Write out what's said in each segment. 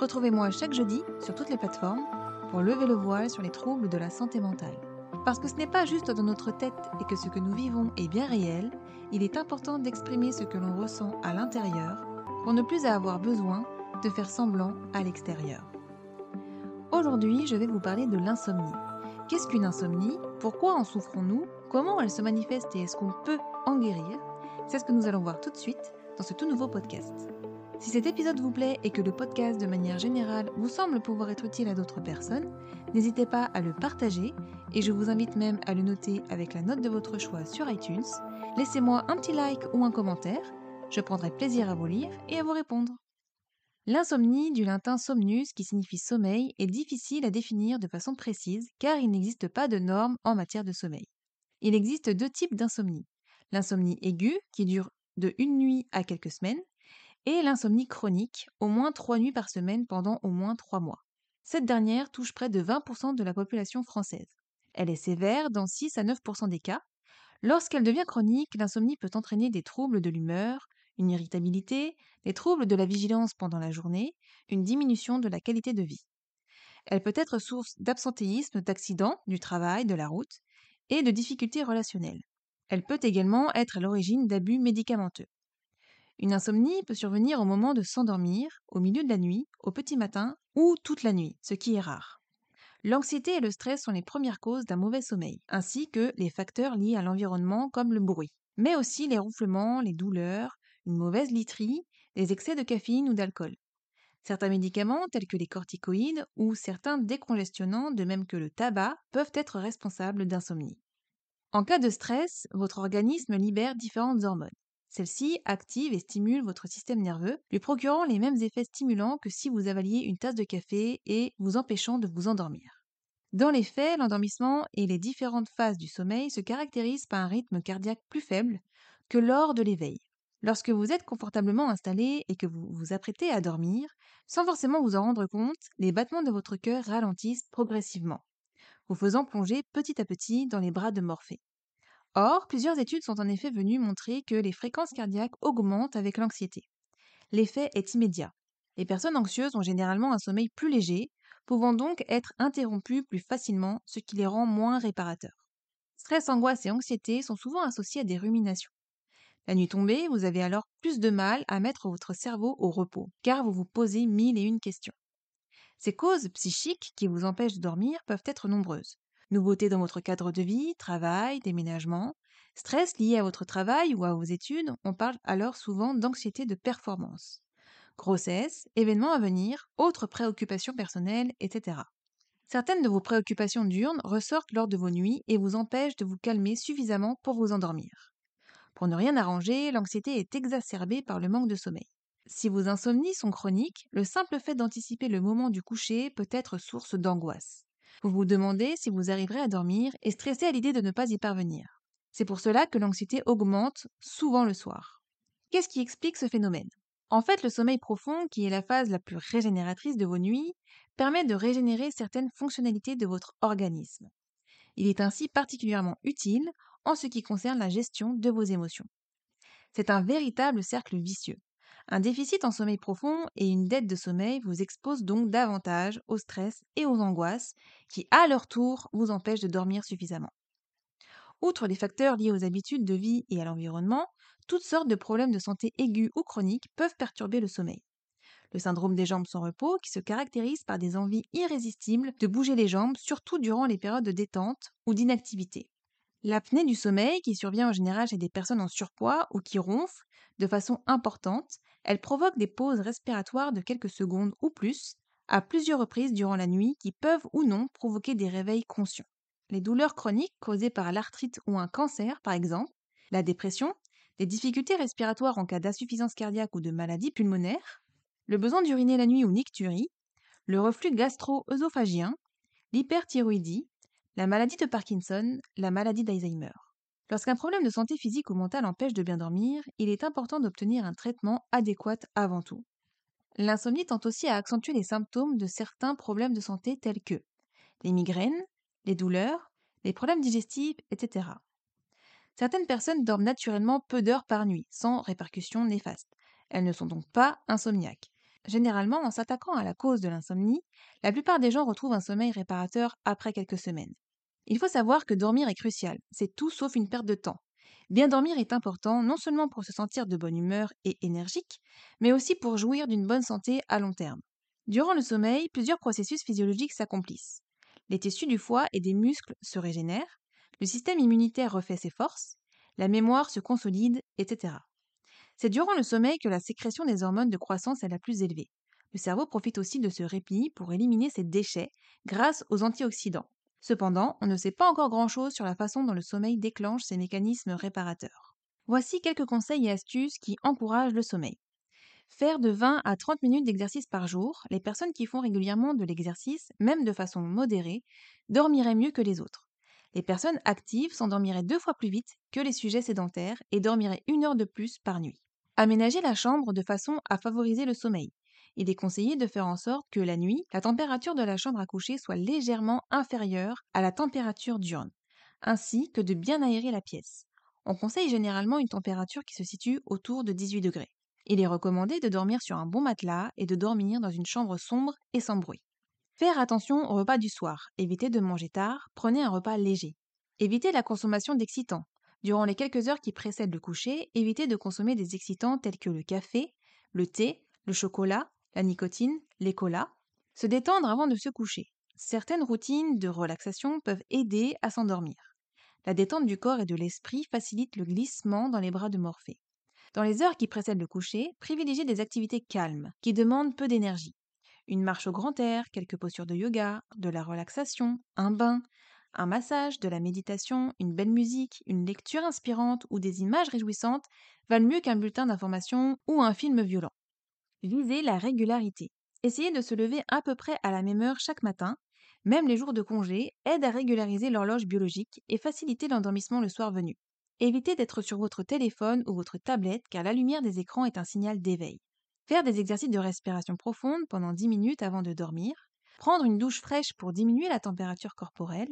Retrouvez-moi chaque jeudi sur toutes les plateformes pour lever le voile sur les troubles de la santé mentale. Parce que ce n'est pas juste dans notre tête et que ce que nous vivons est bien réel, il est important d'exprimer ce que l'on ressent à l'intérieur pour ne plus avoir besoin de faire semblant à l'extérieur. Aujourd'hui, je vais vous parler de l'insomnie. Qu'est-ce qu'une insomnie? Pourquoi en souffrons-nous? Comment elle se manifeste et est-ce qu'on peut en guérir? C'est ce que nous allons voir tout de suite dans ce tout nouveau podcast. Si cet épisode vous plaît et que le podcast de manière générale vous semble pouvoir être utile à d'autres personnes, n'hésitez pas à le partager et je vous invite même à le noter avec la note de votre choix sur iTunes. Laissez-moi un petit like ou un commentaire, je prendrai plaisir à vous lire et à vous répondre. L'insomnie, du latin somnus qui signifie sommeil, est difficile à définir de façon précise car il n'existe pas de normes en matière de sommeil. Il existe deux types d'insomnie. L'insomnie aiguë qui dure de une nuit à quelques semaines et l'insomnie chronique, au moins trois nuits par semaine pendant au moins trois mois. Cette dernière touche près de 20% de la population française. Elle est sévère dans 6 à 9% des cas. Lorsqu'elle devient chronique, l'insomnie peut entraîner des troubles de l'humeur, une irritabilité, des troubles de la vigilance pendant la journée, une diminution de la qualité de vie. Elle peut être source d'absentéisme, d'accidents, du travail, de la route et de difficultés relationnelles. Elle peut également être à l'origine d'abus médicamenteux. Une insomnie peut survenir au moment de s'endormir, au milieu de la nuit, au petit matin ou toute la nuit, ce qui est rare. L'anxiété et le stress sont les premières causes d'un mauvais sommeil, ainsi que les facteurs liés à l'environnement comme le bruit, mais aussi les ronflements, les douleurs, une mauvaise literie, les excès de caféine ou d'alcool. Certains médicaments tels que les corticoïdes ou certains décongestionnants, de même que le tabac, peuvent être responsables d'insomnie. En cas de stress, votre organisme libère différentes hormones. Celle-ci active et stimule votre système nerveux, lui procurant les mêmes effets stimulants que si vous avaliez une tasse de café et vous empêchant de vous endormir. Dans les faits, l'endormissement et les différentes phases du sommeil se caractérisent par un rythme cardiaque plus faible que lors de l'éveil. Lorsque vous êtes confortablement installé et que vous vous apprêtez à dormir, sans forcément vous en rendre compte, les battements de votre cœur ralentissent progressivement, vous faisant plonger petit à petit dans les bras de Morphée. Or, plusieurs études sont en effet venues montrer que les fréquences cardiaques augmentent avec l'anxiété. L'effet est immédiat. Les personnes anxieuses ont généralement un sommeil plus léger, pouvant donc être interrompues plus facilement, ce qui les rend moins réparateurs. Stress, angoisse et anxiété sont souvent associés à des ruminations. La nuit tombée, vous avez alors plus de mal à mettre votre cerveau au repos, car vous vous posez mille et une questions. Ces causes psychiques qui vous empêchent de dormir peuvent être nombreuses. Nouveautés dans votre cadre de vie, travail, déménagement, stress lié à votre travail ou à vos études, on parle alors souvent d'anxiété de performance. Grossesse, événements à venir, autres préoccupations personnelles, etc. Certaines de vos préoccupations diurnes ressortent lors de vos nuits et vous empêchent de vous calmer suffisamment pour vous endormir. Pour ne rien arranger, l'anxiété est exacerbée par le manque de sommeil. Si vos insomnies sont chroniques, le simple fait d'anticiper le moment du coucher peut être source d'angoisse. Vous vous demandez si vous arriverez à dormir et stressez à l'idée de ne pas y parvenir. C'est pour cela que l'anxiété augmente souvent le soir. Qu'est-ce qui explique ce phénomène? En fait, le sommeil profond, qui est la phase la plus régénératrice de vos nuits, permet de régénérer certaines fonctionnalités de votre organisme. Il est ainsi particulièrement utile en ce qui concerne la gestion de vos émotions. C'est un véritable cercle vicieux. Un déficit en sommeil profond et une dette de sommeil vous exposent donc davantage au stress et aux angoisses qui, à leur tour, vous empêchent de dormir suffisamment. Outre les facteurs liés aux habitudes de vie et à l'environnement, toutes sortes de problèmes de santé aigus ou chroniques peuvent perturber le sommeil. Le syndrome des jambes sans repos, qui se caractérise par des envies irrésistibles de bouger les jambes, surtout durant les périodes de détente ou d'inactivité. L'apnée du sommeil, qui survient en général chez des personnes en surpoids ou qui ronflent de façon importante, elle provoque des pauses respiratoires de quelques secondes ou plus, à plusieurs reprises durant la nuit, qui peuvent ou non provoquer des réveils conscients. Les douleurs chroniques causées par l'arthrite ou un cancer, par exemple, la dépression, des difficultés respiratoires en cas d'insuffisance cardiaque ou de maladie pulmonaire, le besoin d'uriner la nuit ou nicturie, le reflux gastro-œsophagien, l'hyperthyroïdie, la maladie de Parkinson, la maladie d'Alzheimer. Lorsqu'un problème de santé physique ou mentale empêche de bien dormir, il est important d'obtenir un traitement adéquat avant tout. L'insomnie tend aussi à accentuer les symptômes de certains problèmes de santé tels que les migraines, les douleurs, les problèmes digestifs, etc. Certaines personnes dorment naturellement peu d'heures par nuit, sans répercussions néfastes. Elles ne sont donc pas insomniaques. Généralement, en s'attaquant à la cause de l'insomnie, la plupart des gens retrouvent un sommeil réparateur après quelques semaines. Il faut savoir que dormir est crucial, c'est tout sauf une perte de temps. Bien dormir est important non seulement pour se sentir de bonne humeur et énergique, mais aussi pour jouir d'une bonne santé à long terme. Durant le sommeil, plusieurs processus physiologiques s'accomplissent. Les tissus du foie et des muscles se régénèrent, le système immunitaire refait ses forces, la mémoire se consolide, etc. C'est durant le sommeil que la sécrétion des hormones de croissance est la plus élevée. Le cerveau profite aussi de ce répit pour éliminer ses déchets grâce aux antioxydants. Cependant, on ne sait pas encore grand-chose sur la façon dont le sommeil déclenche ces mécanismes réparateurs. Voici quelques conseils et astuces qui encouragent le sommeil. Faire de 20 à 30 minutes d'exercice par jour, les personnes qui font régulièrement de l'exercice, même de façon modérée, dormiraient mieux que les autres. Les personnes actives s'endormiraient deux fois plus vite que les sujets sédentaires et dormiraient une heure de plus par nuit. Aménager la chambre de façon à favoriser le sommeil. Il est conseillé de faire en sorte que la nuit, la température de la chambre à coucher soit légèrement inférieure à la température diurne, ainsi que de bien aérer la pièce. On conseille généralement une température qui se situe autour de 18 degrés. Il est recommandé de dormir sur un bon matelas et de dormir dans une chambre sombre et sans bruit. Faire attention au repas du soir. Évitez de manger tard, prenez un repas léger. Évitez la consommation d'excitants. Durant les quelques heures qui précèdent le coucher, évitez de consommer des excitants tels que le café, le thé, le chocolat, la nicotine, les colas. Se détendre avant de se coucher. Certaines routines de relaxation peuvent aider à s'endormir. La détente du corps et de l'esprit facilite le glissement dans les bras de Morphée. Dans les heures qui précèdent le coucher, privilégiez des activités calmes, qui demandent peu d'énergie. Une marche au grand air, quelques postures de yoga, de la relaxation, un bain, un massage, de la méditation, une belle musique, une lecture inspirante ou des images réjouissantes valent mieux qu'un bulletin d'information ou un film violent. Visez la régularité. Essayez de se lever à peu près à la même heure chaque matin. Même les jours de congé aident à régulariser l'horloge biologique et faciliter l'endormissement le soir venu. Évitez d'être sur votre téléphone ou votre tablette car la lumière des écrans est un signal d'éveil. Faire des exercices de respiration profonde pendant 10 minutes avant de dormir. Prendre une douche fraîche pour diminuer la température corporelle.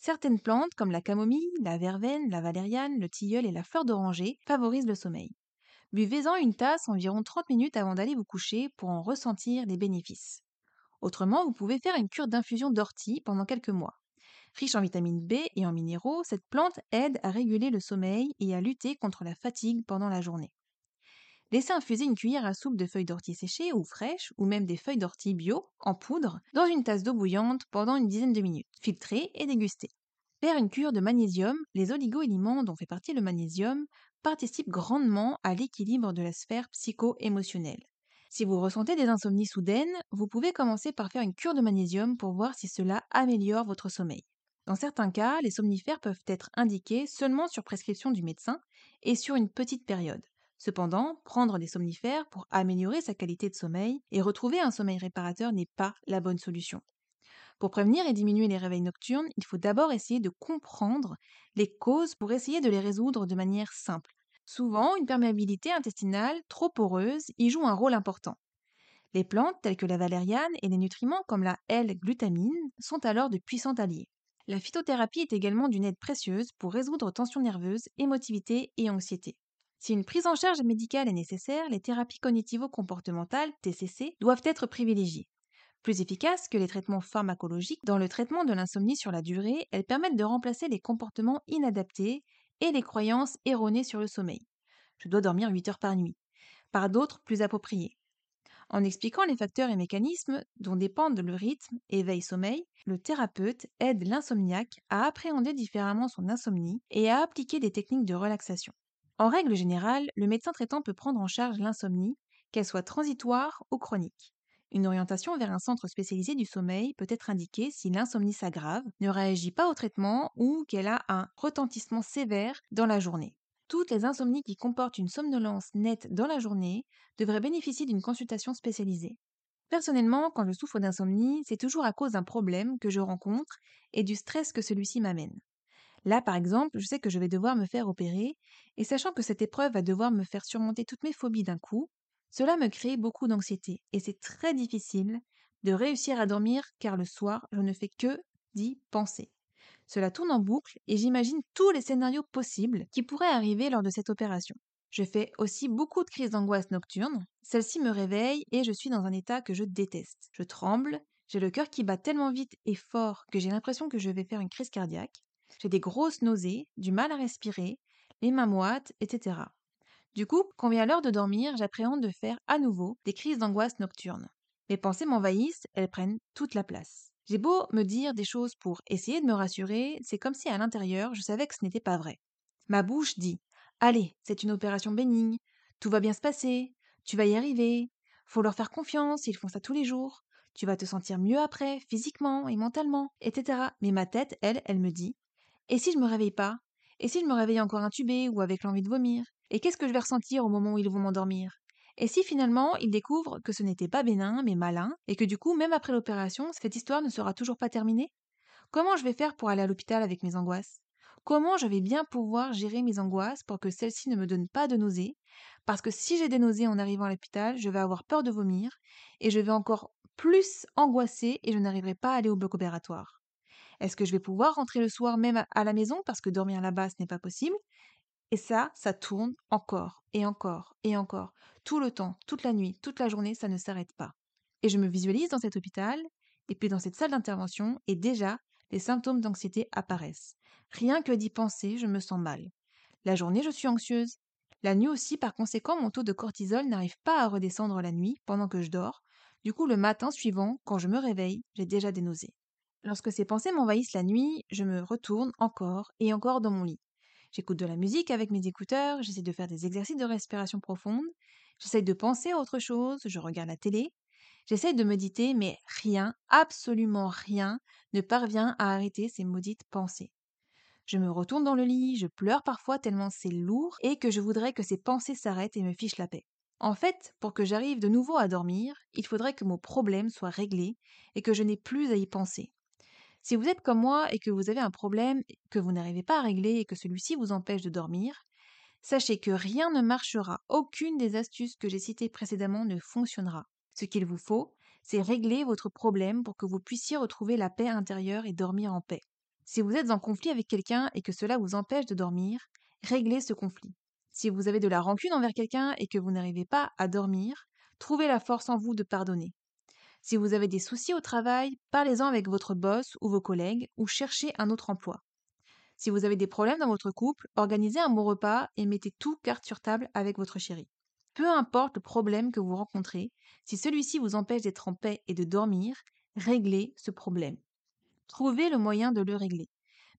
Certaines plantes comme la camomille, la verveine, la valériane, le tilleul et la fleur d'oranger favorisent le sommeil. Buvez-en une tasse environ 30 minutes avant d'aller vous coucher pour en ressentir les bénéfices. Autrement, vous pouvez faire une cure d'infusion d'ortie pendant quelques mois. Riche en vitamine B et en minéraux, cette plante aide à réguler le sommeil et à lutter contre la fatigue pendant la journée. Laissez infuser une cuillère à soupe de feuilles d'ortie séchées ou fraîches, ou même des feuilles d'ortie bio, en poudre, dans une tasse d'eau bouillante pendant une dizaine de minutes. Filtrez et dégustez. Faire une cure de magnésium, les oligo-éléments dont fait partie le magnésium participent grandement à l'équilibre de la sphère psycho-émotionnelle. Si vous ressentez des insomnies soudaines, vous pouvez commencer par faire une cure de magnésium pour voir si cela améliore votre sommeil. Dans certains cas, les somnifères peuvent être indiqués seulement sur prescription du médecin et sur une petite période. Cependant, prendre des somnifères pour améliorer sa qualité de sommeil et retrouver un sommeil réparateur n'est pas la bonne solution. Pour prévenir et diminuer les réveils nocturnes, il faut d'abord essayer de comprendre les causes pour essayer de les résoudre de manière simple. Souvent, une perméabilité intestinale trop poreuse y joue un rôle important. Les plantes telles que la valériane et les nutriments comme la L-glutamine sont alors de puissants alliés. La phytothérapie est également d'une aide précieuse pour résoudre tensions nerveuses, émotivité et anxiété. Si une prise en charge médicale est nécessaire, les thérapies cognitivo-comportementales, TCC, doivent être privilégiées. Plus efficaces que les traitements pharmacologiques, dans le traitement de l'insomnie sur la durée, elles permettent de remplacer les comportements inadaptés et les croyances erronées sur le sommeil. Je dois dormir 8 heures par nuit, par d'autres plus appropriés. En expliquant les facteurs et mécanismes dont dépendent le rythme, éveil-sommeil, le thérapeute aide l'insomniaque à appréhender différemment son insomnie et à appliquer des techniques de relaxation. En règle générale, le médecin traitant peut prendre en charge l'insomnie, qu'elle soit transitoire ou chronique. Une orientation vers un centre spécialisé du sommeil peut être indiquée si l'insomnie s'aggrave, ne réagit pas au traitement ou qu'elle a un retentissement sévère dans la journée. Toutes les insomnies qui comportent une somnolence nette dans la journée devraient bénéficier d'une consultation spécialisée. Personnellement, quand je souffre d'insomnie, c'est toujours à cause d'un problème que je rencontre et du stress que celui-ci m'amène. Là, par exemple, je sais que je vais devoir me faire opérer, et sachant que cette épreuve va devoir me faire surmonter toutes mes phobies d'un coup, cela me crée beaucoup d'anxiété, et c'est très difficile de réussir à dormir car le soir, je ne fais que d'y penser. Cela tourne en boucle et j'imagine tous les scénarios possibles qui pourraient arriver lors de cette opération. Je fais aussi beaucoup de crises d'angoisse nocturne. Celle-ci me réveille et je suis dans un état que je déteste. Je tremble, j'ai le cœur qui bat tellement vite et fort que j'ai l'impression que je vais faire une crise cardiaque. J'ai des grosses nausées, du mal à respirer, les mains moites, etc. Du coup, quand vient l'heure de dormir, j'appréhende de faire à nouveau des crises d'angoisse nocturne. Mes pensées m'envahissent, elles prennent toute la place. J'ai beau me dire des choses pour essayer de me rassurer, c'est comme si à l'intérieur je savais que ce n'était pas vrai. Ma bouche dit Allez, c'est une opération bénigne, tout va bien se passer, tu vas y arriver, faut leur faire confiance, ils font ça tous les jours, tu vas te sentir mieux après, physiquement et mentalement, etc. Mais ma tête, elle, elle me dit Et si je me réveille pas? Et si je me réveille encore intubée ou avec l'envie de vomir? Et qu'est-ce que je vais ressentir au moment où ils vont m'endormir? Et si finalement ils découvrent que ce n'était pas bénin mais malin, et que du coup, même après l'opération, cette histoire ne sera toujours pas terminée? Comment je vais faire pour aller à l'hôpital avec mes angoisses? Comment je vais bien pouvoir gérer mes angoisses pour que celles-ci ne me donnent pas de nausées? Parce que si j'ai des nausées en arrivant à l'hôpital, je vais avoir peur de vomir et je vais encore plus angoisser et je n'arriverai pas à aller au bloc opératoire. Est-ce que je vais pouvoir rentrer le soir même à la maison parce que dormir là-bas ce n'est pas possible? Et ça, ça tourne encore et encore et encore, tout le temps, toute la nuit, toute la journée, ça ne s'arrête pas. Et je me visualise dans cet hôpital et puis dans cette salle d'intervention et déjà les symptômes d'anxiété apparaissent. Rien que d'y penser, je me sens mal. La journée, je suis anxieuse. La nuit aussi, par conséquent, mon taux de cortisol n'arrive pas à redescendre la nuit pendant que je dors. Du coup, le matin suivant, quand je me réveille, j'ai déjà des nausées. Lorsque ces pensées m'envahissent la nuit, je me retourne encore et encore dans mon lit. J'écoute de la musique avec mes écouteurs, j'essaie de faire des exercices de respiration profonde, j'essaie de penser à autre chose, je regarde la télé, j'essaie de méditer, mais rien, absolument rien, ne parvient à arrêter ces maudites pensées. Je me retourne dans le lit, je pleure parfois tellement c'est lourd et que je voudrais que ces pensées s'arrêtent et me fichent la paix. En fait, pour que j'arrive de nouveau à dormir, il faudrait que mon problème soit réglé et que je n'ai plus à y penser. Si vous êtes comme moi et que vous avez un problème que vous n'arrivez pas à régler et que celui-ci vous empêche de dormir, sachez que rien ne marchera, aucune des astuces que j'ai citées précédemment ne fonctionnera. Ce qu'il vous faut, c'est régler votre problème pour que vous puissiez retrouver la paix intérieure et dormir en paix. Si vous êtes en conflit avec quelqu'un et que cela vous empêche de dormir, réglez ce conflit. Si vous avez de la rancune envers quelqu'un et que vous n'arrivez pas à dormir, trouvez la force en vous de pardonner. Si vous avez des soucis au travail, parlez-en avec votre boss ou vos collègues ou cherchez un autre emploi. Si vous avez des problèmes dans votre couple, organisez un bon repas et mettez tout carte sur table avec votre chéri. Peu importe le problème que vous rencontrez, si celui-ci vous empêche d'être en paix et de dormir, réglez ce problème. Trouvez le moyen de le régler.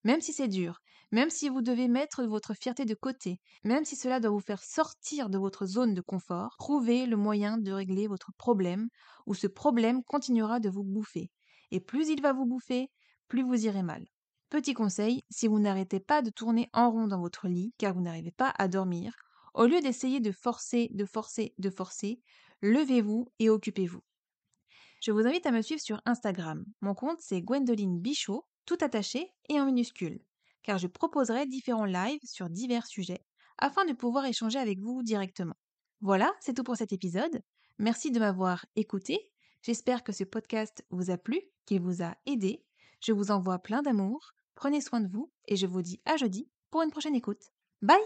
Même si c'est dur, même si vous devez mettre votre fierté de côté, même si cela doit vous faire sortir de votre zone de confort, trouvez le moyen de régler votre problème ou ce problème continuera de vous bouffer. Et plus il va vous bouffer, plus vous irez mal. Petit conseil, si vous n'arrêtez pas de tourner en rond dans votre lit car vous n'arrivez pas à dormir, au lieu d'essayer de forcer, de forcer, de forcer, levez-vous et occupez-vous. Je vous invite à me suivre sur Instagram. Mon compte c'est Gwendoline Bichot, tout attaché et en minuscule, car je proposerai différents lives sur divers sujets afin de pouvoir échanger avec vous directement. Voilà, c'est tout pour cet épisode. Merci de m'avoir écouté. J'espère que ce podcast vous a plu, qu'il vous a aidé. Je vous envoie plein d'amour. Prenez soin de vous et je vous dis à jeudi pour une prochaine écoute. Bye